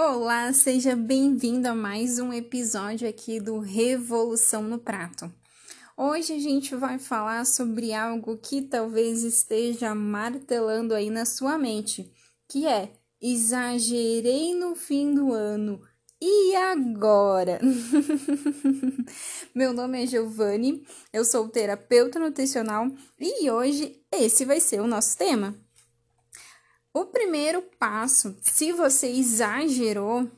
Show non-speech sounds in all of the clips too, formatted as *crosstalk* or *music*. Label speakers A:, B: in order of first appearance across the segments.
A: Olá, seja bem-vindo a mais um episódio aqui do Revolução no Prato. Hoje a gente vai falar sobre algo que talvez esteja martelando aí na sua mente, que é exagerei no fim do ano. E agora? *laughs* Meu nome é Giovanni, eu sou terapeuta nutricional e hoje esse vai ser o nosso tema. O primeiro passo, se você exagerou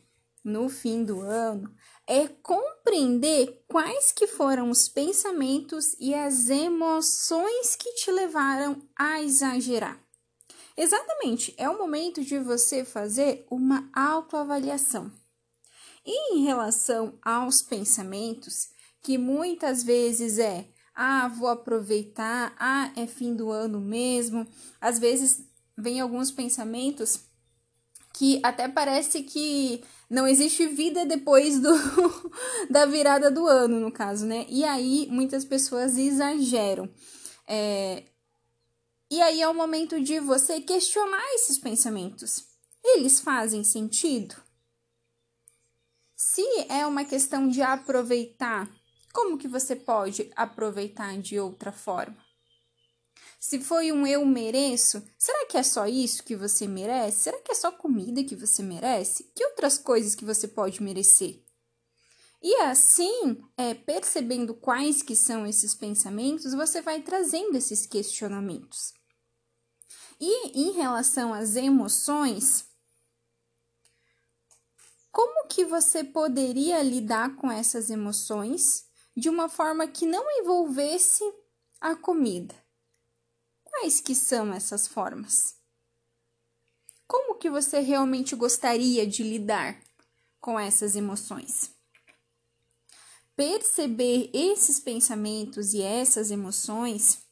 A: no fim do ano, é compreender quais que foram os pensamentos e as emoções que te levaram a exagerar. Exatamente, é o momento de você fazer uma autoavaliação. E em relação aos pensamentos, que muitas vezes é ah, vou aproveitar, ah, é fim do ano mesmo, às vezes vem alguns pensamentos que até parece que não existe vida depois do, *laughs* da virada do ano, no caso, né? E aí muitas pessoas exageram. É, e aí é o momento de você questionar esses pensamentos. Eles fazem sentido? Se é uma questão de aproveitar, como que você pode aproveitar de outra forma? Se foi um eu mereço, será que é só isso que você merece? Será que é só comida que você merece? Que outras coisas que você pode merecer? E assim, é, percebendo quais que são esses pensamentos, você vai trazendo esses questionamentos. E em relação às emoções, como que você poderia lidar com essas emoções de uma forma que não envolvesse a comida? Quais que são essas formas? Como que você realmente gostaria de lidar com essas emoções? Perceber esses pensamentos e essas emoções,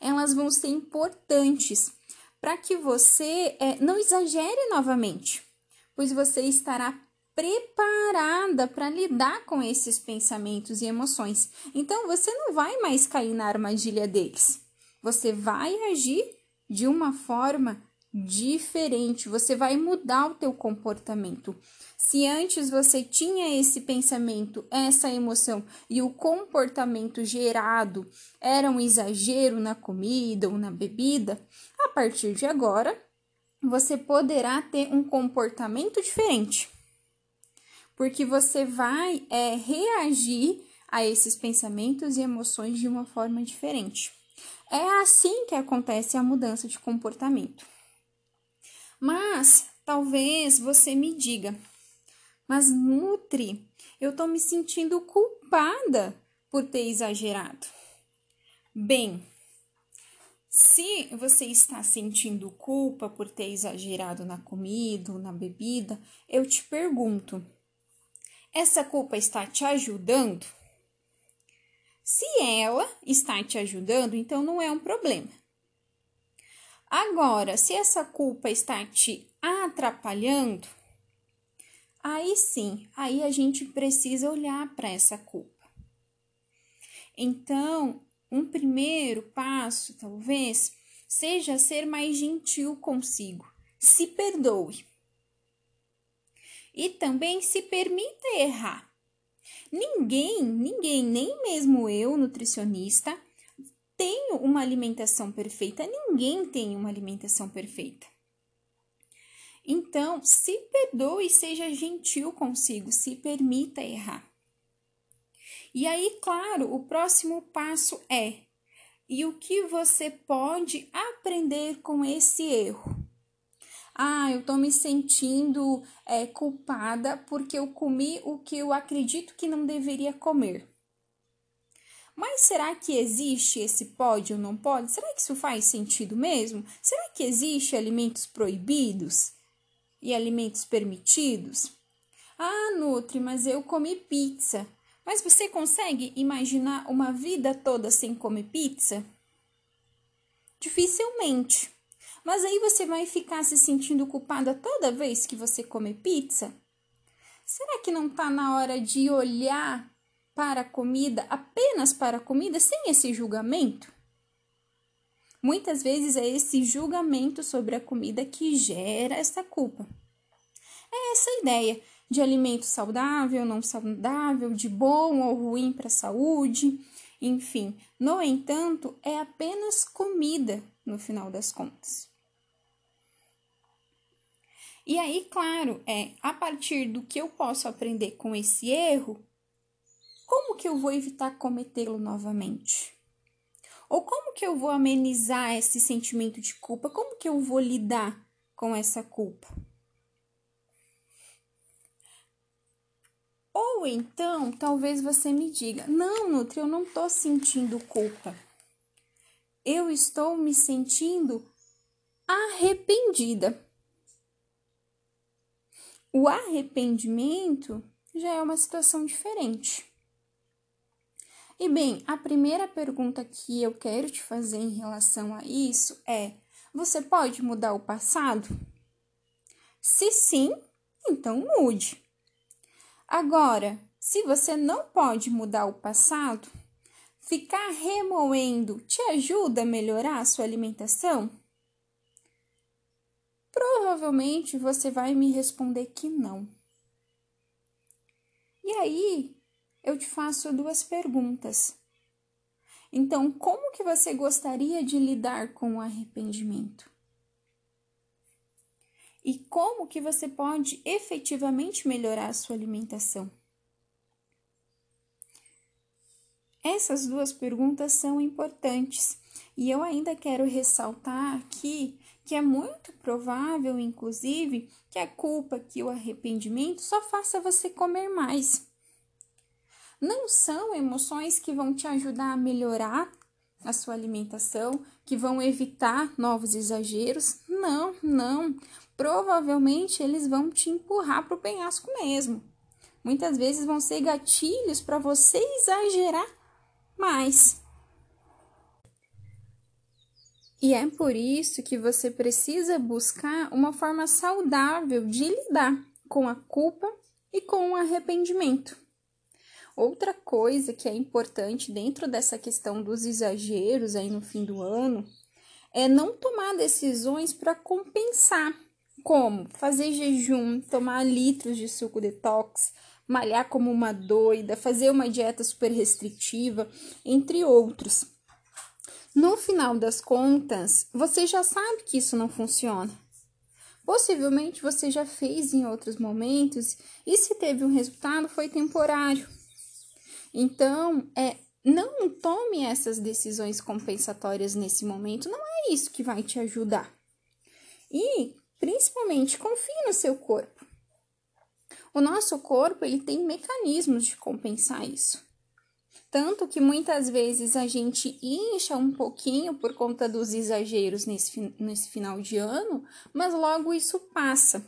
A: elas vão ser importantes para que você é, não exagere novamente, pois você estará preparada para lidar com esses pensamentos e emoções. Então você não vai mais cair na armadilha deles. Você vai agir de uma forma diferente, você vai mudar o teu comportamento. Se antes você tinha esse pensamento, essa emoção e o comportamento gerado era um exagero na comida ou na bebida, a partir de agora você poderá ter um comportamento diferente. Porque você vai é, reagir a esses pensamentos e emoções de uma forma diferente. É assim que acontece a mudança de comportamento. Mas talvez você me diga, mas Nutri, eu tô me sentindo culpada por ter exagerado. Bem, se você está sentindo culpa por ter exagerado na comida ou na bebida, eu te pergunto: essa culpa está te ajudando? Se ela está te ajudando, então não é um problema. Agora, se essa culpa está te atrapalhando, aí sim, aí a gente precisa olhar para essa culpa. Então, um primeiro passo, talvez, seja ser mais gentil consigo. Se perdoe. E também se permita errar. Ninguém, ninguém, nem mesmo eu, nutricionista, tenho uma alimentação perfeita. Ninguém tem uma alimentação perfeita. Então, se perdoe e seja gentil consigo, se permita errar. E aí, claro, o próximo passo é: e o que você pode aprender com esse erro? Ah, eu tô me sentindo é, culpada porque eu comi o que eu acredito que não deveria comer. Mas será que existe esse pode ou não pode? Será que isso faz sentido mesmo? Será que existe alimentos proibidos e alimentos permitidos? Ah, Nutri, mas eu comi pizza. Mas você consegue imaginar uma vida toda sem comer pizza? Dificilmente. Mas aí você vai ficar se sentindo culpada toda vez que você come pizza? Será que não está na hora de olhar para a comida, apenas para a comida, sem esse julgamento? Muitas vezes é esse julgamento sobre a comida que gera essa culpa. É essa ideia de alimento saudável, não saudável, de bom ou ruim para a saúde, enfim. No entanto, é apenas comida no final das contas. E aí, claro, é a partir do que eu posso aprender com esse erro, como que eu vou evitar cometê-lo novamente? Ou como que eu vou amenizar esse sentimento de culpa? Como que eu vou lidar com essa culpa? Ou então, talvez você me diga: "Não, Nutri, eu não estou sentindo culpa. Eu estou me sentindo arrependida." O arrependimento já é uma situação diferente. E bem, a primeira pergunta que eu quero te fazer em relação a isso é: você pode mudar o passado? Se sim, então mude. Agora, se você não pode mudar o passado, ficar remoendo te ajuda a melhorar a sua alimentação? Provavelmente você vai me responder que não. E aí, eu te faço duas perguntas. Então, como que você gostaria de lidar com o arrependimento? E como que você pode efetivamente melhorar a sua alimentação? Essas duas perguntas são importantes e eu ainda quero ressaltar aqui que é muito provável, inclusive, que a culpa, que o arrependimento só faça você comer mais não são emoções que vão te ajudar a melhorar a sua alimentação, que vão evitar novos exageros. Não, não. Provavelmente eles vão te empurrar para o penhasco mesmo. Muitas vezes vão ser gatilhos para você exagerar mais. E é por isso que você precisa buscar uma forma saudável de lidar com a culpa e com o arrependimento. Outra coisa que é importante dentro dessa questão dos exageros aí no fim do ano é não tomar decisões para compensar, como fazer jejum, tomar litros de suco detox, malhar como uma doida, fazer uma dieta super restritiva, entre outros. No final das contas, você já sabe que isso não funciona. Possivelmente você já fez em outros momentos e se teve um resultado foi temporário. Então, é, não tome essas decisões compensatórias nesse momento, não é isso que vai te ajudar. E, principalmente, confie no seu corpo. O nosso corpo, ele tem mecanismos de compensar isso. Tanto que muitas vezes a gente incha um pouquinho por conta dos exageros nesse, nesse final de ano, mas logo isso passa.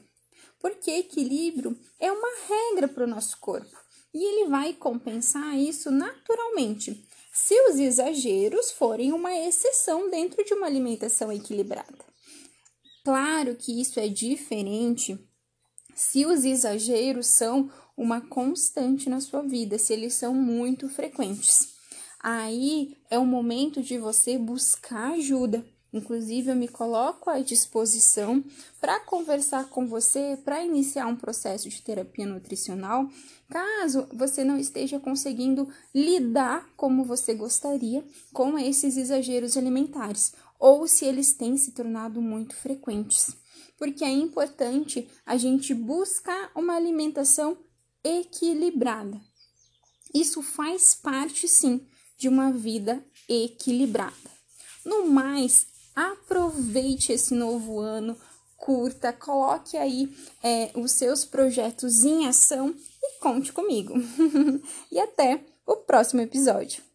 A: Porque equilíbrio é uma regra para o nosso corpo e ele vai compensar isso naturalmente, se os exageros forem uma exceção dentro de uma alimentação equilibrada. Claro que isso é diferente se os exageros são uma constante na sua vida, se eles são muito frequentes. Aí é o momento de você buscar ajuda Inclusive, eu me coloco à disposição para conversar com você, para iniciar um processo de terapia nutricional, caso você não esteja conseguindo lidar como você gostaria com esses exageros alimentares, ou se eles têm se tornado muito frequentes. Porque é importante a gente buscar uma alimentação equilibrada. Isso faz parte, sim, de uma vida equilibrada. No mais, aproveite esse novo ano, curta, coloque aí é, os seus projetos em ação e conte comigo. *laughs* e até o próximo episódio.